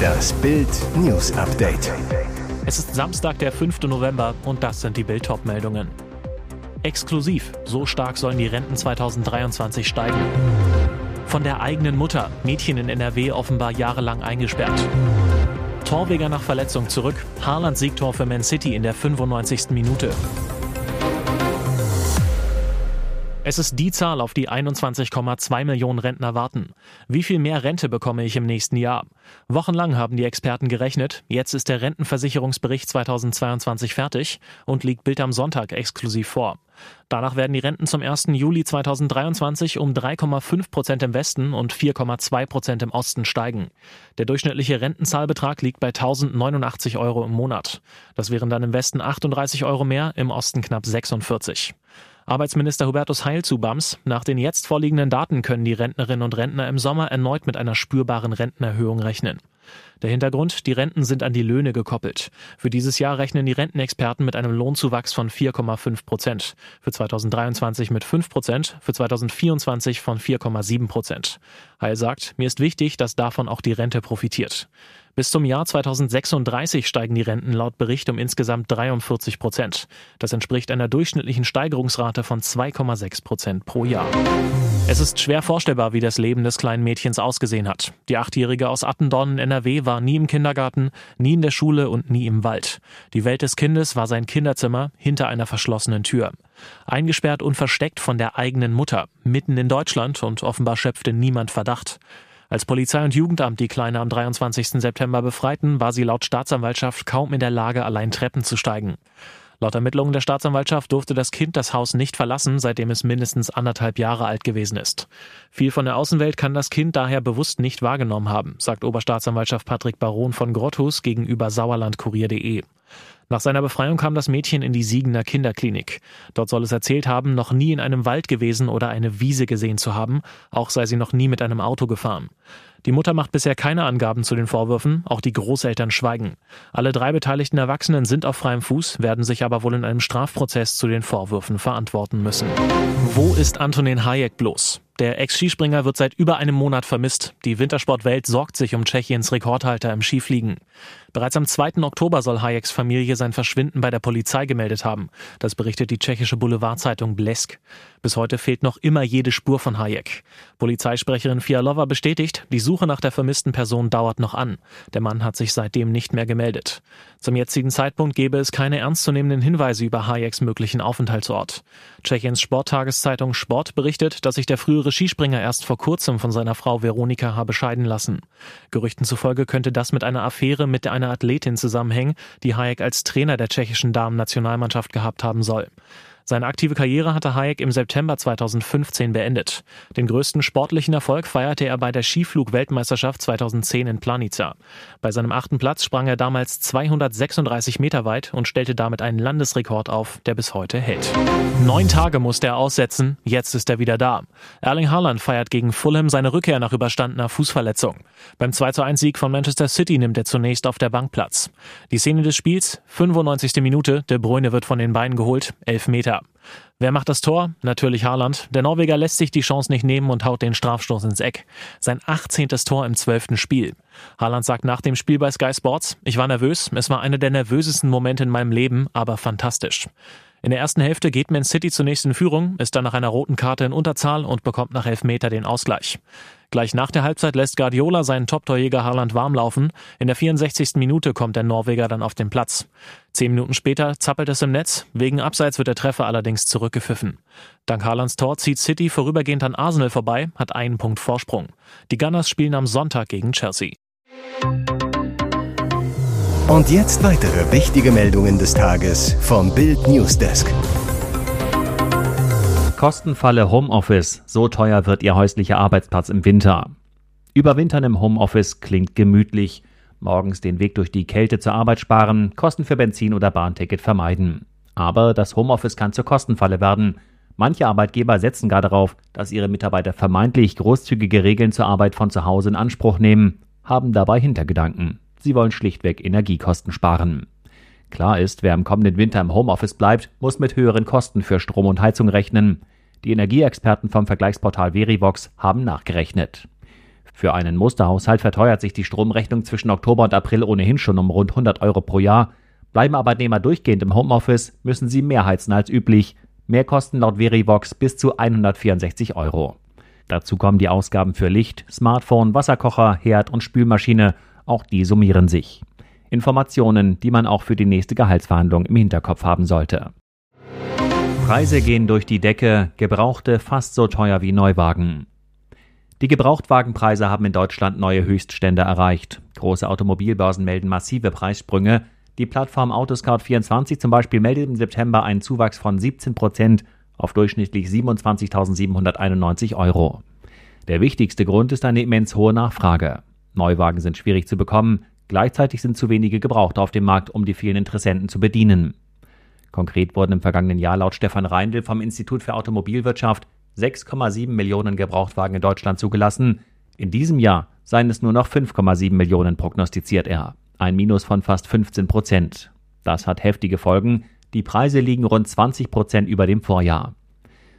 Das Bild News Update. Es ist Samstag, der 5. November und das sind die Bild meldungen Exklusiv, so stark sollen die Renten 2023 steigen. Von der eigenen Mutter, Mädchen in NRW offenbar jahrelang eingesperrt. Torweger nach Verletzung zurück, Haaland Siegtor für Man City in der 95. Minute. Es ist die Zahl, auf die 21,2 Millionen Rentner warten. Wie viel mehr Rente bekomme ich im nächsten Jahr? Wochenlang haben die Experten gerechnet. Jetzt ist der Rentenversicherungsbericht 2022 fertig und liegt Bild am Sonntag exklusiv vor. Danach werden die Renten zum 1. Juli 2023 um 3,5 Prozent im Westen und 4,2 Prozent im Osten steigen. Der durchschnittliche Rentenzahlbetrag liegt bei 1089 Euro im Monat. Das wären dann im Westen 38 Euro mehr, im Osten knapp 46. Arbeitsminister Hubertus Heil zu BAMS. Nach den jetzt vorliegenden Daten können die Rentnerinnen und Rentner im Sommer erneut mit einer spürbaren Rentenerhöhung rechnen. Der Hintergrund, die Renten sind an die Löhne gekoppelt. Für dieses Jahr rechnen die Rentenexperten mit einem Lohnzuwachs von 4,5 Prozent. Für 2023 mit 5 Prozent, für 2024 von 4,7 Prozent. Heil sagt, mir ist wichtig, dass davon auch die Rente profitiert. Bis zum Jahr 2036 steigen die Renten laut Bericht um insgesamt 43 Prozent. Das entspricht einer durchschnittlichen Steigerungsrate von 2,6 Prozent pro Jahr. Es ist schwer vorstellbar, wie das Leben des kleinen Mädchens ausgesehen hat. Die Achtjährige aus Attendorn in NRW war nie im Kindergarten, nie in der Schule und nie im Wald. Die Welt des Kindes war sein Kinderzimmer hinter einer verschlossenen Tür. Eingesperrt und versteckt von der eigenen Mutter, mitten in Deutschland und offenbar schöpfte niemand Verdacht. Als Polizei und Jugendamt die Kleine am 23. September befreiten, war sie laut Staatsanwaltschaft kaum in der Lage, allein Treppen zu steigen. Laut Ermittlungen der Staatsanwaltschaft durfte das Kind das Haus nicht verlassen, seitdem es mindestens anderthalb Jahre alt gewesen ist. Viel von der Außenwelt kann das Kind daher bewusst nicht wahrgenommen haben, sagt Oberstaatsanwaltschaft Patrick Baron von Grotthus gegenüber sauerlandkurier.de. Nach seiner Befreiung kam das Mädchen in die Siegener Kinderklinik. Dort soll es erzählt haben, noch nie in einem Wald gewesen oder eine Wiese gesehen zu haben, auch sei sie noch nie mit einem Auto gefahren. Die Mutter macht bisher keine Angaben zu den Vorwürfen, auch die Großeltern schweigen. Alle drei beteiligten Erwachsenen sind auf freiem Fuß, werden sich aber wohl in einem Strafprozess zu den Vorwürfen verantworten müssen. Wo ist Antonin Hayek bloß? Der Ex-Skispringer wird seit über einem Monat vermisst. Die Wintersportwelt sorgt sich um Tschechiens Rekordhalter im Skifliegen. Bereits am 2. Oktober soll Hayeks Familie sein Verschwinden bei der Polizei gemeldet haben. Das berichtet die tschechische Boulevardzeitung Blesk. Bis heute fehlt noch immer jede Spur von Hayek. Polizeisprecherin Fialova bestätigt, die Suche nach der vermissten Person dauert noch an. Der Mann hat sich seitdem nicht mehr gemeldet. Zum jetzigen Zeitpunkt gebe es keine ernstzunehmenden Hinweise über Hayeks möglichen Aufenthaltsort. Tschechiens Sporttageszeitung Sport berichtet, dass sich der frühere Skispringer erst vor kurzem von seiner Frau Veronika habe scheiden lassen. Gerüchten zufolge könnte das mit einer Affäre mit einer Athletin zusammenhängen, die Hayek als Trainer der tschechischen Damen-Nationalmannschaft gehabt haben soll. Seine aktive Karriere hatte Hayek im September 2015 beendet. Den größten sportlichen Erfolg feierte er bei der Skiflug-Weltmeisterschaft 2010 in Planica. Bei seinem achten Platz sprang er damals 236 Meter weit und stellte damit einen Landesrekord auf, der bis heute hält. Neun Tage musste er aussetzen, jetzt ist er wieder da. Erling Haaland feiert gegen Fulham seine Rückkehr nach überstandener Fußverletzung. Beim 2 1 Sieg von Manchester City nimmt er zunächst auf der Bank Platz. Die Szene des Spiels, 95. Minute, De Bruyne wird von den Beinen geholt, 11 Meter. Wer macht das Tor? Natürlich Haaland. Der Norweger lässt sich die Chance nicht nehmen und haut den Strafstoß ins Eck. Sein 18. Tor im 12. Spiel. Haaland sagt nach dem Spiel bei Sky Sports, ich war nervös, es war einer der nervösesten Momente in meinem Leben, aber fantastisch. In der ersten Hälfte geht Man City zunächst in Führung, ist dann nach einer roten Karte in Unterzahl und bekommt nach Elfmeter den Ausgleich. Gleich nach der Halbzeit lässt Guardiola seinen Top-Torjäger Haaland warm laufen. In der 64. Minute kommt der Norweger dann auf den Platz. Zehn Minuten später zappelt es im Netz. Wegen Abseits wird der Treffer allerdings zurückgepfiffen. Dank Haalands Tor zieht City vorübergehend an Arsenal vorbei, hat einen Punkt Vorsprung. Die Gunners spielen am Sonntag gegen Chelsea. Und jetzt weitere wichtige Meldungen des Tages vom Bild Newsdesk. Kostenfalle Homeoffice. So teuer wird Ihr häuslicher Arbeitsplatz im Winter. Überwintern im Homeoffice klingt gemütlich. Morgens den Weg durch die Kälte zur Arbeit sparen, Kosten für Benzin oder Bahnticket vermeiden. Aber das Homeoffice kann zur Kostenfalle werden. Manche Arbeitgeber setzen gar darauf, dass ihre Mitarbeiter vermeintlich großzügige Regeln zur Arbeit von zu Hause in Anspruch nehmen, haben dabei Hintergedanken. Sie wollen schlichtweg Energiekosten sparen. Klar ist, wer im kommenden Winter im Homeoffice bleibt, muss mit höheren Kosten für Strom und Heizung rechnen. Die Energieexperten vom Vergleichsportal Verivox haben nachgerechnet. Für einen Musterhaushalt verteuert sich die Stromrechnung zwischen Oktober und April ohnehin schon um rund 100 Euro pro Jahr. Bleiben Arbeitnehmer durchgehend im Homeoffice, müssen sie mehr heizen als üblich. Mehr kosten laut Verivox bis zu 164 Euro. Dazu kommen die Ausgaben für Licht, Smartphone, Wasserkocher, Herd und Spülmaschine. Auch die summieren sich. Informationen, die man auch für die nächste Gehaltsverhandlung im Hinterkopf haben sollte. Preise gehen durch die Decke, Gebrauchte fast so teuer wie Neuwagen. Die Gebrauchtwagenpreise haben in Deutschland neue Höchststände erreicht. Große Automobilbörsen melden massive Preissprünge. Die Plattform Autoscout24 zum Beispiel meldet im September einen Zuwachs von 17 Prozent auf durchschnittlich 27.791 Euro. Der wichtigste Grund ist eine immens hohe Nachfrage. Neuwagen sind schwierig zu bekommen, gleichzeitig sind zu wenige Gebrauchte auf dem Markt, um die vielen Interessenten zu bedienen. Konkret wurden im vergangenen Jahr laut Stefan Reindl vom Institut für Automobilwirtschaft 6,7 Millionen Gebrauchtwagen in Deutschland zugelassen. In diesem Jahr seien es nur noch 5,7 Millionen, prognostiziert er. Ein Minus von fast 15 Prozent. Das hat heftige Folgen, die Preise liegen rund 20 Prozent über dem Vorjahr.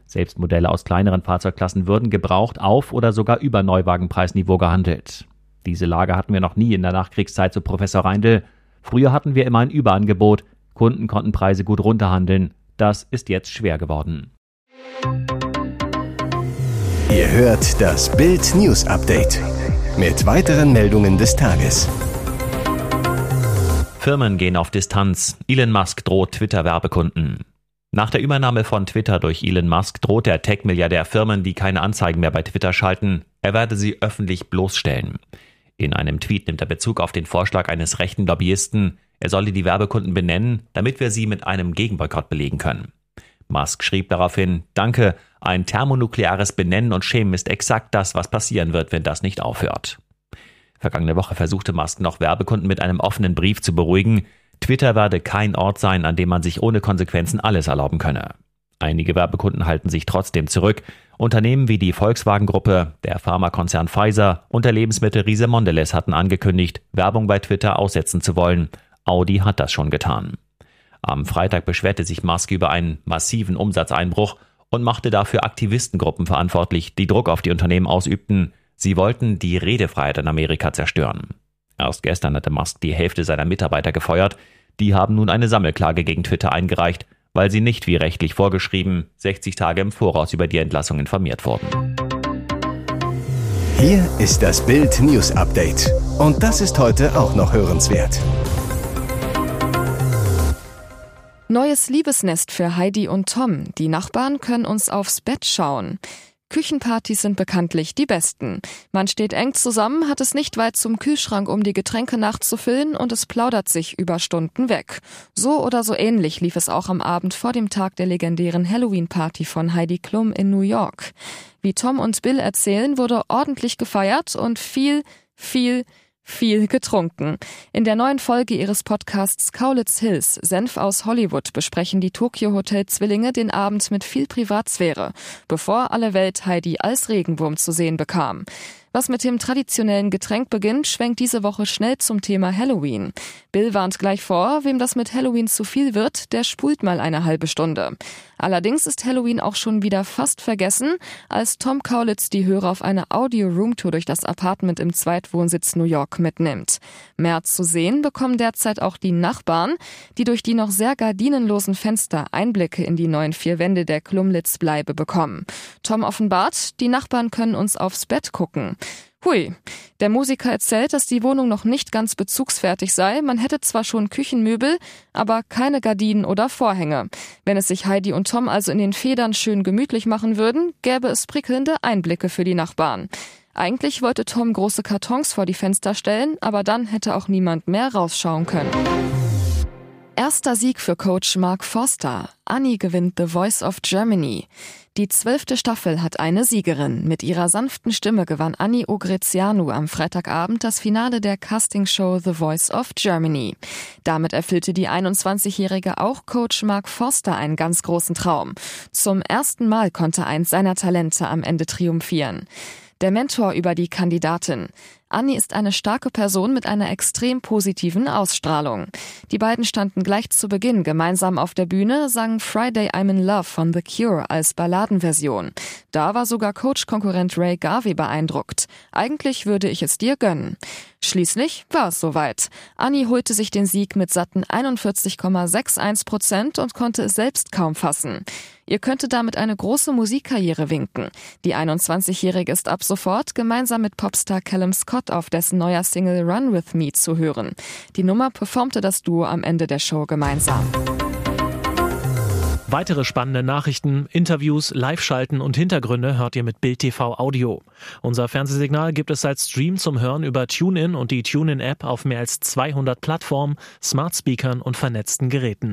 Selbst Modelle aus kleineren Fahrzeugklassen würden gebraucht auf oder sogar über Neuwagenpreisniveau gehandelt. Diese Lage hatten wir noch nie in der Nachkriegszeit, so Professor Reindl. Früher hatten wir immer ein Überangebot, Kunden konnten Preise gut runterhandeln. Das ist jetzt schwer geworden. Ihr hört das Bild News Update mit weiteren Meldungen des Tages. Firmen gehen auf Distanz. Elon Musk droht Twitter-Werbekunden. Nach der Übernahme von Twitter durch Elon Musk droht der Tech-Milliardär Firmen, die keine Anzeigen mehr bei Twitter schalten. Er werde sie öffentlich bloßstellen. In einem Tweet nimmt er Bezug auf den Vorschlag eines rechten Lobbyisten, er solle die Werbekunden benennen, damit wir sie mit einem Gegenboykott belegen können. Musk schrieb daraufhin, Danke, ein thermonukleares Benennen und Schämen ist exakt das, was passieren wird, wenn das nicht aufhört. Vergangene Woche versuchte Musk noch Werbekunden mit einem offenen Brief zu beruhigen. Twitter werde kein Ort sein, an dem man sich ohne Konsequenzen alles erlauben könne. Einige Werbekunden halten sich trotzdem zurück. Unternehmen wie die Volkswagen-Gruppe, der Pharmakonzern Pfizer und der Lebensmittelriese Mondelez hatten angekündigt, Werbung bei Twitter aussetzen zu wollen. Audi hat das schon getan. Am Freitag beschwerte sich Musk über einen massiven Umsatzeinbruch und machte dafür Aktivistengruppen verantwortlich, die Druck auf die Unternehmen ausübten. Sie wollten die Redefreiheit in Amerika zerstören. Erst gestern hatte Musk die Hälfte seiner Mitarbeiter gefeuert. Die haben nun eine Sammelklage gegen Twitter eingereicht, weil sie nicht wie rechtlich vorgeschrieben 60 Tage im Voraus über die Entlassung informiert wurden. Hier ist das Bild News Update. Und das ist heute auch noch hörenswert. Neues Liebesnest für Heidi und Tom. Die Nachbarn können uns aufs Bett schauen. Küchenpartys sind bekanntlich die besten. Man steht eng zusammen, hat es nicht weit zum Kühlschrank, um die Getränke nachzufüllen und es plaudert sich über Stunden weg. So oder so ähnlich lief es auch am Abend vor dem Tag der legendären Halloween-Party von Heidi Klum in New York. Wie Tom und Bill erzählen, wurde ordentlich gefeiert und viel, viel, viel getrunken. In der neuen Folge ihres Podcasts Kaulitz Hills, Senf aus Hollywood, besprechen die Tokyo Hotel Zwillinge den Abend mit viel Privatsphäre, bevor alle Welt Heidi als Regenwurm zu sehen bekam. Was mit dem traditionellen Getränk beginnt, schwenkt diese Woche schnell zum Thema Halloween. Bill warnt gleich vor, wem das mit Halloween zu viel wird, der spult mal eine halbe Stunde. Allerdings ist Halloween auch schon wieder fast vergessen, als Tom Kaulitz die Hörer auf eine Audio-Roomtour durch das Apartment im Zweitwohnsitz New York mitnimmt. Mehr zu sehen bekommen derzeit auch die Nachbarn, die durch die noch sehr gardinenlosen Fenster Einblicke in die neuen vier Wände der Klumlitz-Bleibe bekommen. Tom offenbart, die Nachbarn können uns aufs Bett gucken. Hui. Der Musiker erzählt, dass die Wohnung noch nicht ganz bezugsfertig sei. Man hätte zwar schon Küchenmöbel, aber keine Gardinen oder Vorhänge. Wenn es sich Heidi und Tom also in den Federn schön gemütlich machen würden, gäbe es prickelnde Einblicke für die Nachbarn. Eigentlich wollte Tom große Kartons vor die Fenster stellen, aber dann hätte auch niemand mehr rausschauen können. Erster Sieg für Coach Mark Forster. Annie gewinnt The Voice of Germany. Die zwölfte Staffel hat eine Siegerin. Mit ihrer sanften Stimme gewann Annie Ogrezianu am Freitagabend das Finale der Castingshow The Voice of Germany. Damit erfüllte die 21-Jährige auch Coach Mark Forster einen ganz großen Traum. Zum ersten Mal konnte eins seiner Talente am Ende triumphieren. Der Mentor über die Kandidatin. Annie ist eine starke Person mit einer extrem positiven Ausstrahlung. Die beiden standen gleich zu Beginn gemeinsam auf der Bühne, sangen Friday I'm in Love von The Cure als Balladenversion. Da war sogar Coach-Konkurrent Ray Garvey beeindruckt. Eigentlich würde ich es dir gönnen. Schließlich war es soweit. Annie holte sich den Sieg mit satten 41,61 Prozent und konnte es selbst kaum fassen. Ihr könnte damit eine große Musikkarriere winken. Die 21-Jährige ist ab sofort gemeinsam mit Popstar Callum Scott auf dessen neuer Single Run With Me zu hören. Die Nummer performte das Duo am Ende der Show gemeinsam. Weitere spannende Nachrichten, Interviews, Live-Schalten und Hintergründe hört ihr mit Bild TV Audio. Unser Fernsehsignal gibt es als Stream zum Hören über TuneIn und die TuneIn-App auf mehr als 200 Plattformen, Smart Speakern und vernetzten Geräten.